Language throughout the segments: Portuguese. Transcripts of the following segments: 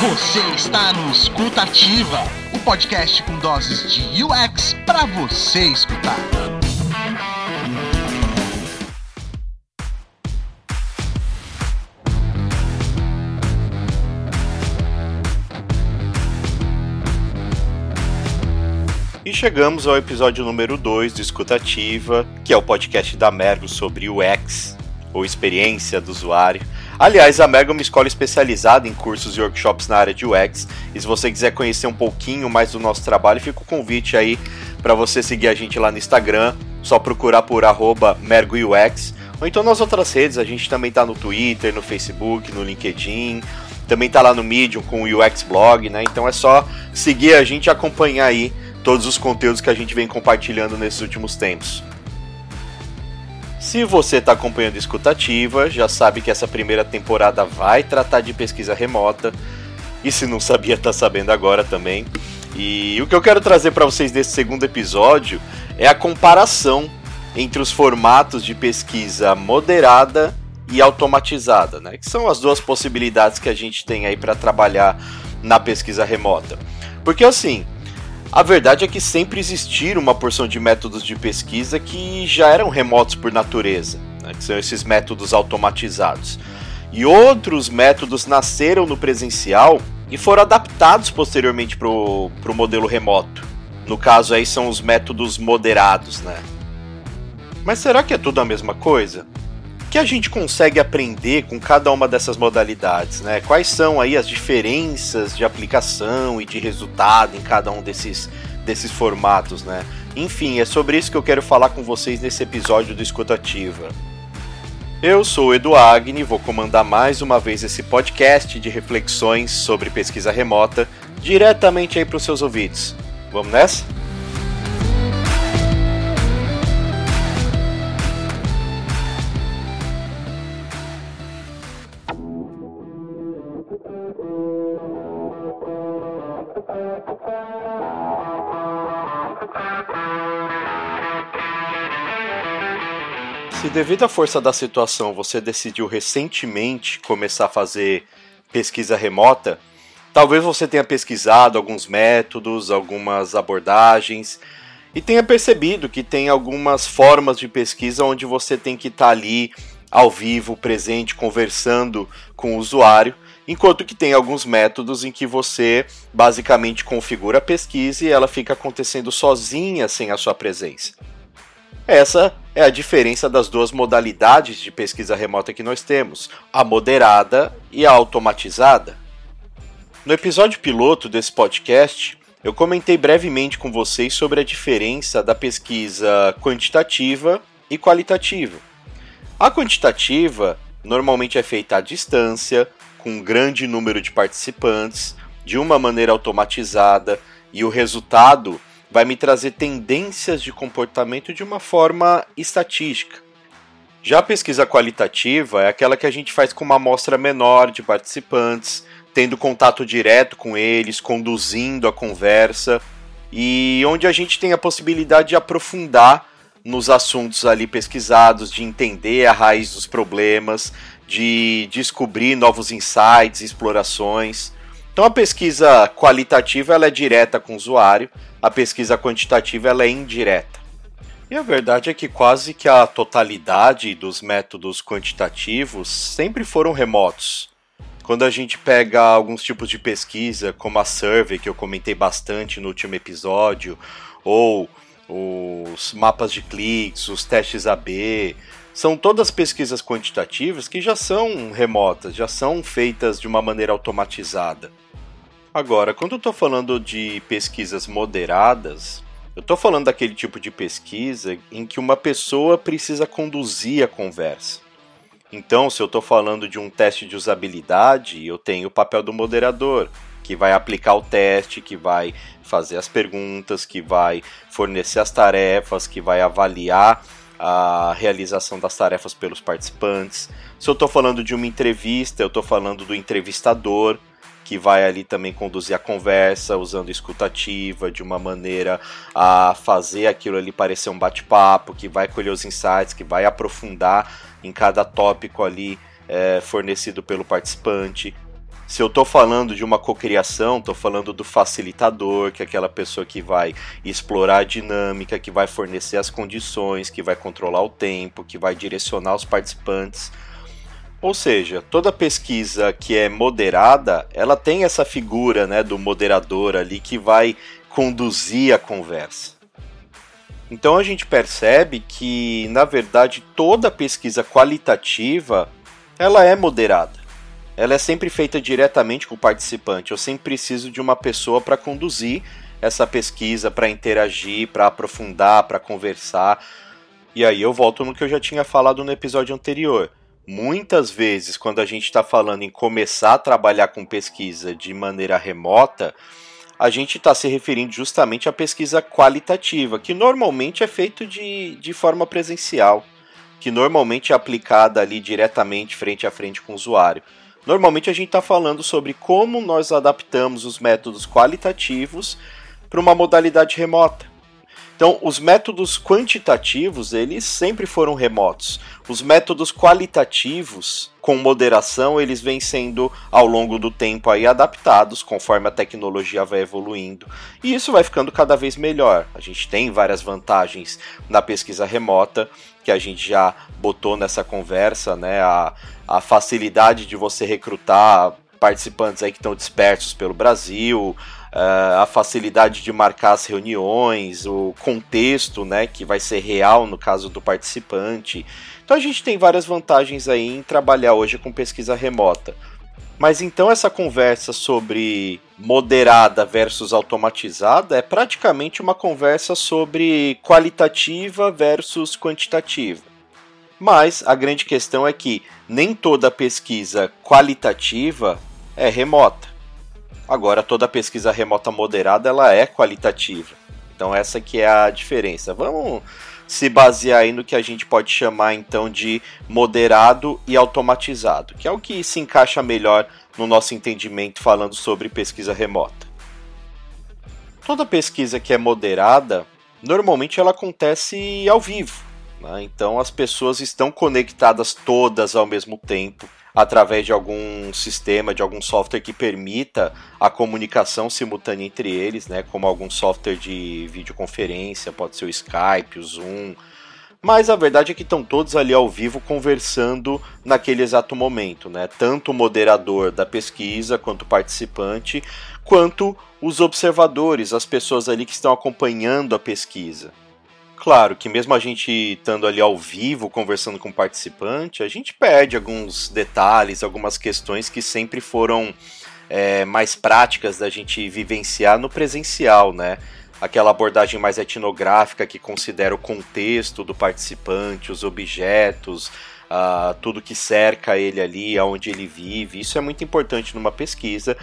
Você está no Escutativa, o podcast com doses de UX para você escutar. E chegamos ao episódio número 2 do Escutativa, que é o podcast da Mergo sobre UX, ou experiência do usuário. Aliás, a Mergo é uma escola especializada em cursos e workshops na área de UX. E se você quiser conhecer um pouquinho mais do nosso trabalho, fica o convite aí para você seguir a gente lá no Instagram, só procurar por @mergoux ou então nas outras redes, a gente também tá no Twitter, no Facebook, no LinkedIn, também tá lá no Medium com o UX Blog, né? Então é só seguir a gente e acompanhar aí todos os conteúdos que a gente vem compartilhando nesses últimos tempos. Se você está acompanhando escutativa, já sabe que essa primeira temporada vai tratar de pesquisa remota. E se não sabia, está sabendo agora também. E o que eu quero trazer para vocês nesse segundo episódio é a comparação entre os formatos de pesquisa moderada e automatizada, né? Que são as duas possibilidades que a gente tem aí para trabalhar na pesquisa remota. Porque assim, a verdade é que sempre existiram uma porção de métodos de pesquisa que já eram remotos por natureza, né, que são esses métodos automatizados. E outros métodos nasceram no presencial e foram adaptados posteriormente para o modelo remoto. No caso aí são os métodos moderados, né? Mas será que é tudo a mesma coisa? Que a gente consegue aprender com cada uma dessas modalidades, né? Quais são aí as diferenças de aplicação e de resultado em cada um desses, desses formatos, né? Enfim, é sobre isso que eu quero falar com vocês nesse episódio do Escutativa. Eu sou o Edu Agni, vou comandar mais uma vez esse podcast de reflexões sobre pesquisa remota diretamente aí para os seus ouvidos. Vamos nessa? Se devido à força da situação você decidiu recentemente começar a fazer pesquisa remota, talvez você tenha pesquisado alguns métodos, algumas abordagens e tenha percebido que tem algumas formas de pesquisa onde você tem que estar tá ali ao vivo, presente, conversando com o usuário, enquanto que tem alguns métodos em que você basicamente configura a pesquisa e ela fica acontecendo sozinha sem a sua presença. Essa é a diferença das duas modalidades de pesquisa remota que nós temos, a moderada e a automatizada. No episódio piloto desse podcast, eu comentei brevemente com vocês sobre a diferença da pesquisa quantitativa e qualitativa. A quantitativa normalmente é feita à distância, com um grande número de participantes, de uma maneira automatizada, e o resultado vai me trazer tendências de comportamento de uma forma estatística. Já a pesquisa qualitativa é aquela que a gente faz com uma amostra menor de participantes, tendo contato direto com eles, conduzindo a conversa e onde a gente tem a possibilidade de aprofundar nos assuntos ali pesquisados, de entender a raiz dos problemas, de descobrir novos insights, explorações. Então a pesquisa qualitativa ela é direta com o usuário, a pesquisa quantitativa ela é indireta. E a verdade é que quase que a totalidade dos métodos quantitativos sempre foram remotos. Quando a gente pega alguns tipos de pesquisa, como a survey que eu comentei bastante no último episódio, ou os mapas de cliques, os testes AB, são todas pesquisas quantitativas que já são remotas, já são feitas de uma maneira automatizada. Agora, quando eu estou falando de pesquisas moderadas, eu estou falando daquele tipo de pesquisa em que uma pessoa precisa conduzir a conversa. Então, se eu estou falando de um teste de usabilidade, eu tenho o papel do moderador, que vai aplicar o teste, que vai fazer as perguntas, que vai fornecer as tarefas, que vai avaliar a realização das tarefas pelos participantes. Se eu estou falando de uma entrevista, eu estou falando do entrevistador, que vai ali também conduzir a conversa, usando escutativa de uma maneira a fazer aquilo ali parecer um bate-papo, que vai colher os insights, que vai aprofundar em cada tópico ali é, fornecido pelo participante. Se eu estou falando de uma cocriação, estou falando do facilitador, que é aquela pessoa que vai explorar a dinâmica, que vai fornecer as condições, que vai controlar o tempo, que vai direcionar os participantes. Ou seja, toda pesquisa que é moderada, ela tem essa figura né, do moderador ali que vai conduzir a conversa. Então a gente percebe que, na verdade, toda pesquisa qualitativa ela é moderada ela é sempre feita diretamente com o participante. Eu sempre preciso de uma pessoa para conduzir essa pesquisa, para interagir, para aprofundar, para conversar. E aí eu volto no que eu já tinha falado no episódio anterior. Muitas vezes, quando a gente está falando em começar a trabalhar com pesquisa de maneira remota, a gente está se referindo justamente à pesquisa qualitativa, que normalmente é feita de, de forma presencial, que normalmente é aplicada ali diretamente frente a frente com o usuário. Normalmente a gente está falando sobre como nós adaptamos os métodos qualitativos para uma modalidade remota. Então, os métodos quantitativos, eles sempre foram remotos. Os métodos qualitativos, com moderação, eles vêm sendo ao longo do tempo aí adaptados conforme a tecnologia vai evoluindo. E isso vai ficando cada vez melhor. A gente tem várias vantagens na pesquisa remota que a gente já botou nessa conversa, né? A, a facilidade de você recrutar participantes aí que estão dispersos pelo Brasil, a facilidade de marcar as reuniões, o contexto, né, que vai ser real no caso do participante. Então a gente tem várias vantagens aí em trabalhar hoje com pesquisa remota. Mas então essa conversa sobre moderada versus automatizada é praticamente uma conversa sobre qualitativa versus quantitativa. Mas a grande questão é que nem toda pesquisa qualitativa é remota. Agora toda pesquisa remota moderada ela é qualitativa. Então essa que é a diferença. Vamos se basear aí no que a gente pode chamar então de moderado e automatizado, que é o que se encaixa melhor no nosso entendimento falando sobre pesquisa remota. Toda pesquisa que é moderada, normalmente ela acontece ao vivo. Né? Então as pessoas estão conectadas todas ao mesmo tempo através de algum sistema, de algum software que permita a comunicação simultânea entre eles, né, como algum software de videoconferência, pode ser o Skype, o Zoom. Mas a verdade é que estão todos ali ao vivo conversando naquele exato momento, né? Tanto o moderador da pesquisa, quanto o participante, quanto os observadores, as pessoas ali que estão acompanhando a pesquisa. Claro que mesmo a gente estando ali ao vivo conversando com o participante, a gente perde alguns detalhes, algumas questões que sempre foram é, mais práticas da gente vivenciar no presencial, né? Aquela abordagem mais etnográfica que considera o contexto do participante, os objetos, uh, tudo que cerca ele ali, aonde ele vive. Isso é muito importante numa pesquisa.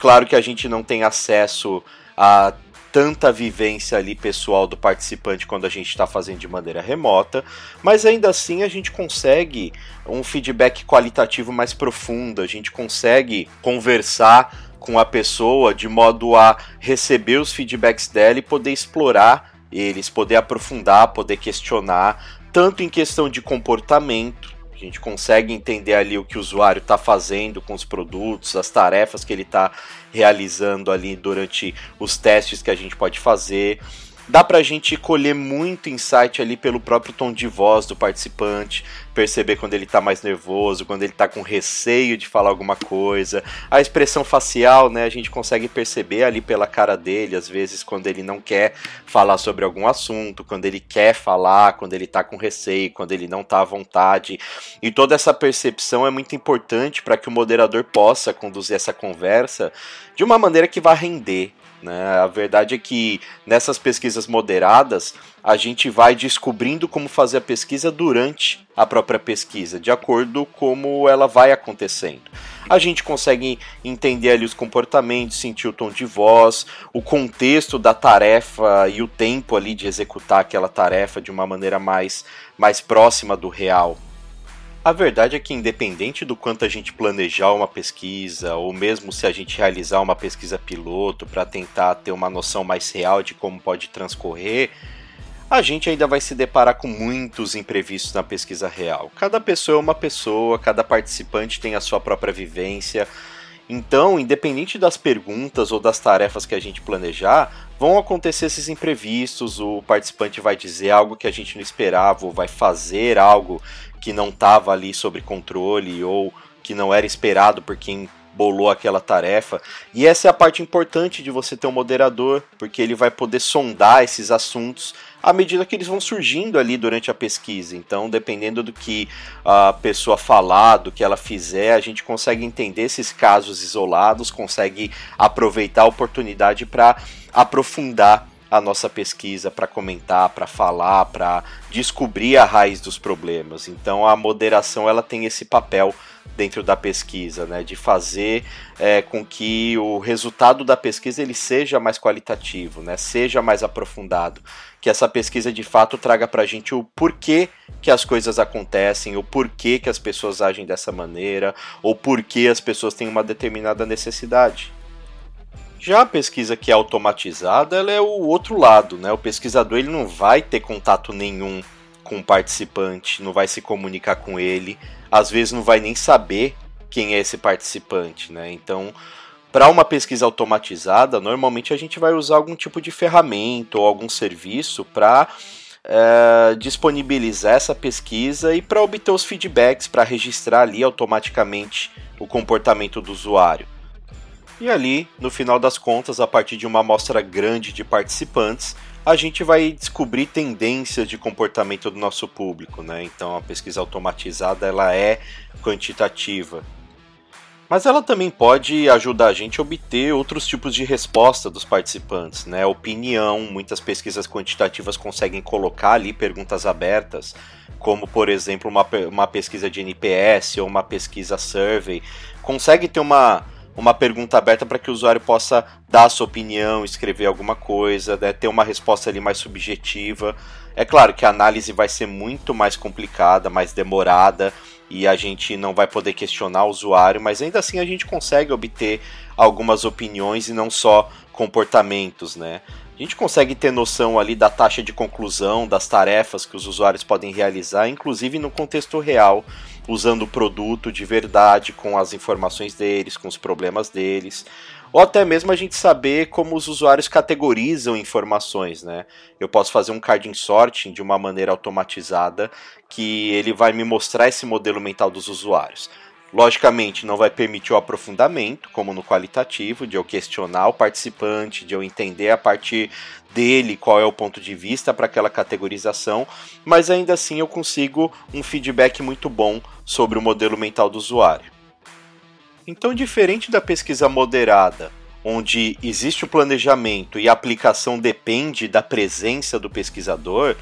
Claro que a gente não tem acesso a tanta vivência ali pessoal do participante quando a gente está fazendo de maneira remota, mas ainda assim a gente consegue um feedback qualitativo mais profundo, a gente consegue conversar com a pessoa de modo a receber os feedbacks dela e poder explorar eles, poder aprofundar, poder questionar, tanto em questão de comportamento, a gente consegue entender ali o que o usuário está fazendo com os produtos, as tarefas que ele está realizando ali durante os testes que a gente pode fazer. Dá pra gente colher muito insight ali pelo próprio tom de voz do participante, perceber quando ele tá mais nervoso, quando ele tá com receio de falar alguma coisa. A expressão facial, né, a gente consegue perceber ali pela cara dele, às vezes quando ele não quer falar sobre algum assunto, quando ele quer falar, quando ele tá com receio, quando ele não tá à vontade. E toda essa percepção é muito importante para que o moderador possa conduzir essa conversa de uma maneira que vá render, né? A verdade é que nessas pesquisas moderadas, a gente vai descobrindo como fazer a pesquisa durante a própria pesquisa, de acordo como ela vai acontecendo. A gente consegue entender ali os comportamentos, sentir o tom de voz, o contexto da tarefa e o tempo ali de executar aquela tarefa de uma maneira mais, mais próxima do real. A verdade é que, independente do quanto a gente planejar uma pesquisa, ou mesmo se a gente realizar uma pesquisa piloto para tentar ter uma noção mais real de como pode transcorrer, a gente ainda vai se deparar com muitos imprevistos na pesquisa real. Cada pessoa é uma pessoa, cada participante tem a sua própria vivência. Então, independente das perguntas ou das tarefas que a gente planejar, vão acontecer esses imprevistos. O participante vai dizer algo que a gente não esperava, ou vai fazer algo que não estava ali sob controle, ou que não era esperado por quem bolou aquela tarefa. E essa é a parte importante de você ter um moderador, porque ele vai poder sondar esses assuntos à medida que eles vão surgindo ali durante a pesquisa. Então, dependendo do que a pessoa falar, do que ela fizer, a gente consegue entender esses casos isolados, consegue aproveitar a oportunidade para aprofundar a nossa pesquisa para comentar, para falar, para descobrir a raiz dos problemas. Então a moderação ela tem esse papel dentro da pesquisa, né, de fazer é, com que o resultado da pesquisa ele seja mais qualitativo, né, seja mais aprofundado, que essa pesquisa de fato traga para a gente o porquê que as coisas acontecem, o porquê que as pessoas agem dessa maneira, ou porquê as pessoas têm uma determinada necessidade. Já a pesquisa que é automatizada, ela é o outro lado, né? O pesquisador ele não vai ter contato nenhum com o participante, não vai se comunicar com ele, às vezes não vai nem saber quem é esse participante, né? Então, para uma pesquisa automatizada, normalmente a gente vai usar algum tipo de ferramenta ou algum serviço para é, disponibilizar essa pesquisa e para obter os feedbacks, para registrar ali automaticamente o comportamento do usuário. E ali, no final das contas, a partir de uma amostra grande de participantes, a gente vai descobrir tendências de comportamento do nosso público, né? Então a pesquisa automatizada ela é quantitativa. Mas ela também pode ajudar a gente a obter outros tipos de resposta dos participantes, né? Opinião, muitas pesquisas quantitativas conseguem colocar ali perguntas abertas, como por exemplo uma, uma pesquisa de NPS ou uma pesquisa survey, consegue ter uma uma pergunta aberta para que o usuário possa dar a sua opinião, escrever alguma coisa, né, ter uma resposta ali mais subjetiva. É claro que a análise vai ser muito mais complicada, mais demorada e a gente não vai poder questionar o usuário, mas ainda assim a gente consegue obter algumas opiniões e não só comportamentos, né? A gente consegue ter noção ali da taxa de conclusão, das tarefas que os usuários podem realizar, inclusive no contexto real usando o produto de verdade, com as informações deles, com os problemas deles, ou até mesmo a gente saber como os usuários categorizam informações, né? Eu posso fazer um carding sorting de uma maneira automatizada que ele vai me mostrar esse modelo mental dos usuários. Logicamente, não vai permitir o aprofundamento, como no qualitativo, de eu questionar o participante, de eu entender a partir dele qual é o ponto de vista para aquela categorização, mas ainda assim eu consigo um feedback muito bom sobre o modelo mental do usuário. Então, diferente da pesquisa moderada, onde existe o planejamento e a aplicação depende da presença do pesquisador,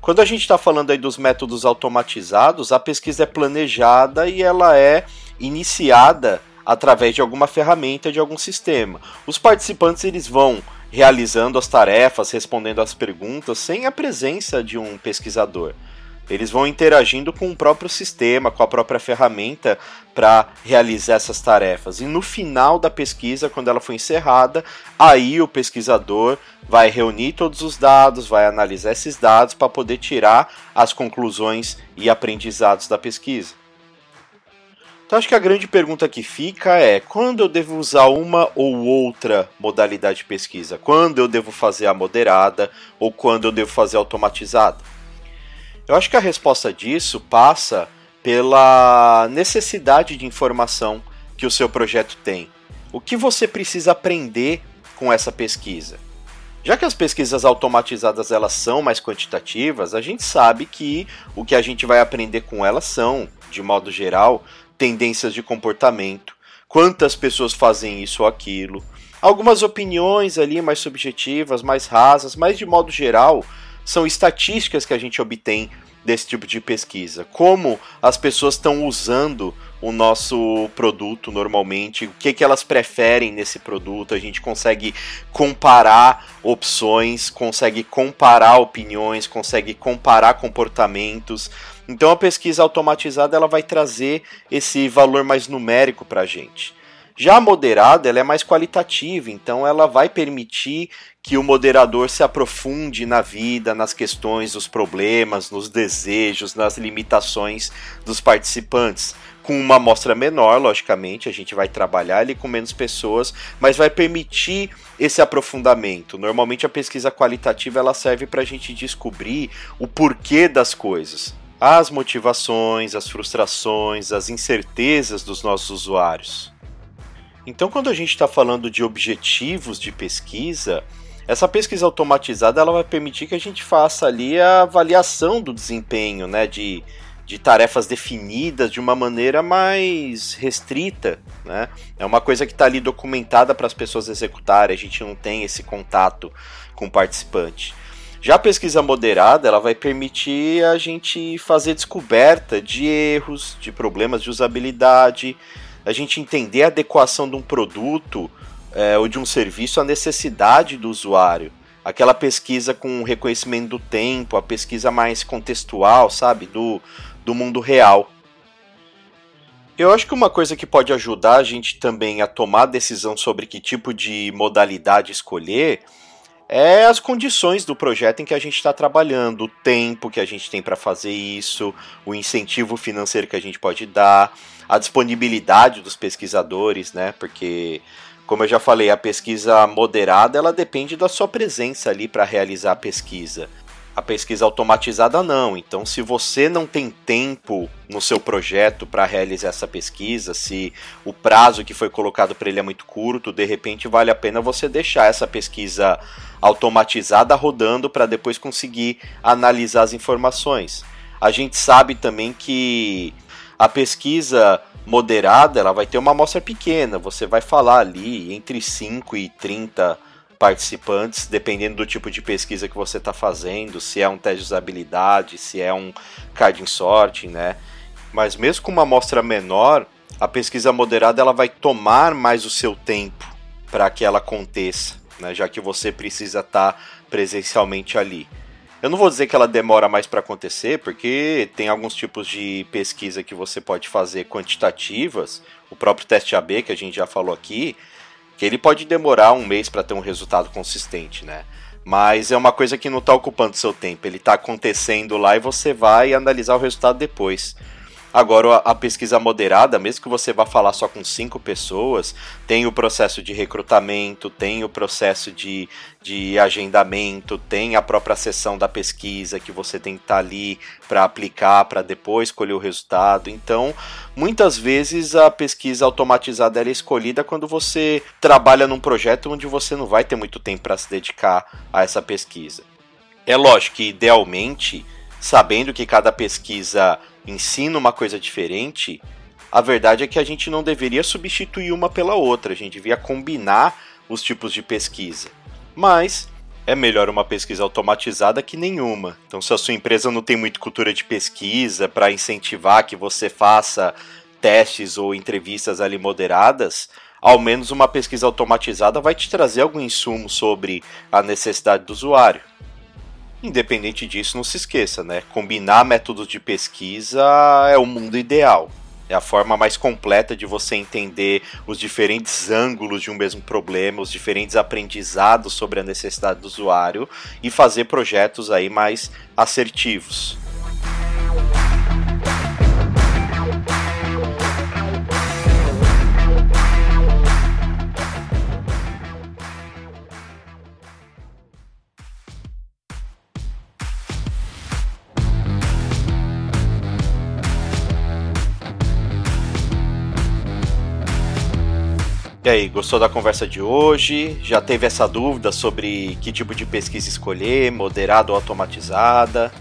quando a gente está falando aí dos métodos automatizados, a pesquisa é planejada e ela é iniciada através de alguma ferramenta, de algum sistema. Os participantes eles vão realizando as tarefas, respondendo às perguntas sem a presença de um pesquisador. Eles vão interagindo com o próprio sistema, com a própria ferramenta para realizar essas tarefas. E no final da pesquisa, quando ela for encerrada, aí o pesquisador vai reunir todos os dados, vai analisar esses dados para poder tirar as conclusões e aprendizados da pesquisa. Então acho que a grande pergunta que fica é: quando eu devo usar uma ou outra modalidade de pesquisa? Quando eu devo fazer a moderada ou quando eu devo fazer a automatizada? Eu acho que a resposta disso passa pela necessidade de informação que o seu projeto tem. O que você precisa aprender com essa pesquisa? Já que as pesquisas automatizadas elas são mais quantitativas, a gente sabe que o que a gente vai aprender com elas são, de modo geral, tendências de comportamento, quantas pessoas fazem isso ou aquilo, algumas opiniões ali mais subjetivas, mais rasas, mas de modo geral, são estatísticas que a gente obtém desse tipo de pesquisa. Como as pessoas estão usando o nosso produto normalmente, o que, que elas preferem nesse produto, a gente consegue comparar opções, consegue comparar opiniões, consegue comparar comportamentos. Então a pesquisa automatizada ela vai trazer esse valor mais numérico para a gente. Já a moderada, ela é mais qualitativa, então ela vai permitir que o moderador se aprofunde na vida, nas questões, nos problemas, nos desejos, nas limitações dos participantes. Com uma amostra menor, logicamente, a gente vai trabalhar ali com menos pessoas, mas vai permitir esse aprofundamento. Normalmente a pesquisa qualitativa ela serve para a gente descobrir o porquê das coisas, as motivações, as frustrações, as incertezas dos nossos usuários. Então, quando a gente está falando de objetivos de pesquisa, essa pesquisa automatizada ela vai permitir que a gente faça ali a avaliação do desempenho, né, de, de tarefas definidas de uma maneira mais restrita, né? É uma coisa que está ali documentada para as pessoas executarem. A gente não tem esse contato com o participante. Já a pesquisa moderada, ela vai permitir a gente fazer descoberta de erros, de problemas de usabilidade, a gente entender a adequação de um produto é, ou de um serviço à necessidade do usuário. Aquela pesquisa com reconhecimento do tempo, a pesquisa mais contextual, sabe? Do, do mundo real. Eu acho que uma coisa que pode ajudar a gente também a tomar decisão sobre que tipo de modalidade escolher é as condições do projeto em que a gente está trabalhando, o tempo que a gente tem para fazer isso, o incentivo financeiro que a gente pode dar, a disponibilidade dos pesquisadores, né? Porque como eu já falei, a pesquisa moderada ela depende da sua presença ali para realizar a pesquisa. A pesquisa automatizada não. Então, se você não tem tempo no seu projeto para realizar essa pesquisa, se o prazo que foi colocado para ele é muito curto, de repente vale a pena você deixar essa pesquisa automatizada rodando para depois conseguir analisar as informações. A gente sabe também que a pesquisa moderada, ela vai ter uma amostra pequena. Você vai falar ali entre 5 e 30 participantes, dependendo do tipo de pesquisa que você está fazendo, se é um teste de usabilidade, se é um carding sorting, né? Mas mesmo com uma amostra menor, a pesquisa moderada ela vai tomar mais o seu tempo para que ela aconteça, né? já que você precisa estar tá presencialmente ali. Eu não vou dizer que ela demora mais para acontecer, porque tem alguns tipos de pesquisa que você pode fazer quantitativas, o próprio teste AB que a gente já falou aqui, que ele pode demorar um mês para ter um resultado consistente, né? Mas é uma coisa que não está ocupando seu tempo, ele está acontecendo lá e você vai analisar o resultado depois. Agora, a pesquisa moderada, mesmo que você vá falar só com cinco pessoas, tem o processo de recrutamento, tem o processo de, de agendamento, tem a própria sessão da pesquisa que você tem que estar tá ali para aplicar, para depois escolher o resultado. Então, muitas vezes a pesquisa automatizada é escolhida quando você trabalha num projeto onde você não vai ter muito tempo para se dedicar a essa pesquisa. É lógico que, idealmente, sabendo que cada pesquisa ensina uma coisa diferente, a verdade é que a gente não deveria substituir uma pela outra, a gente devia combinar os tipos de pesquisa. Mas é melhor uma pesquisa automatizada que nenhuma. Então, se a sua empresa não tem muito cultura de pesquisa para incentivar que você faça testes ou entrevistas ali moderadas, ao menos uma pesquisa automatizada vai te trazer algum insumo sobre a necessidade do usuário. Independente disso, não se esqueça, né? Combinar métodos de pesquisa é o mundo ideal. É a forma mais completa de você entender os diferentes ângulos de um mesmo problema, os diferentes aprendizados sobre a necessidade do usuário e fazer projetos aí mais assertivos. E aí, gostou da conversa de hoje? Já teve essa dúvida sobre que tipo de pesquisa escolher, moderada ou automatizada?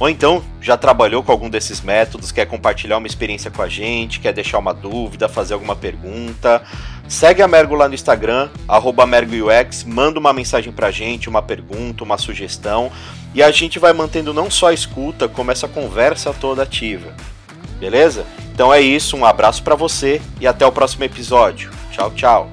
Ou então já trabalhou com algum desses métodos, quer compartilhar uma experiência com a gente, quer deixar uma dúvida, fazer alguma pergunta? Segue a Mergo lá no Instagram, MergoUX, manda uma mensagem pra gente, uma pergunta, uma sugestão, e a gente vai mantendo não só a escuta, como essa conversa toda ativa. Beleza? Então é isso, um abraço para você e até o próximo episódio. Tchau, tchau.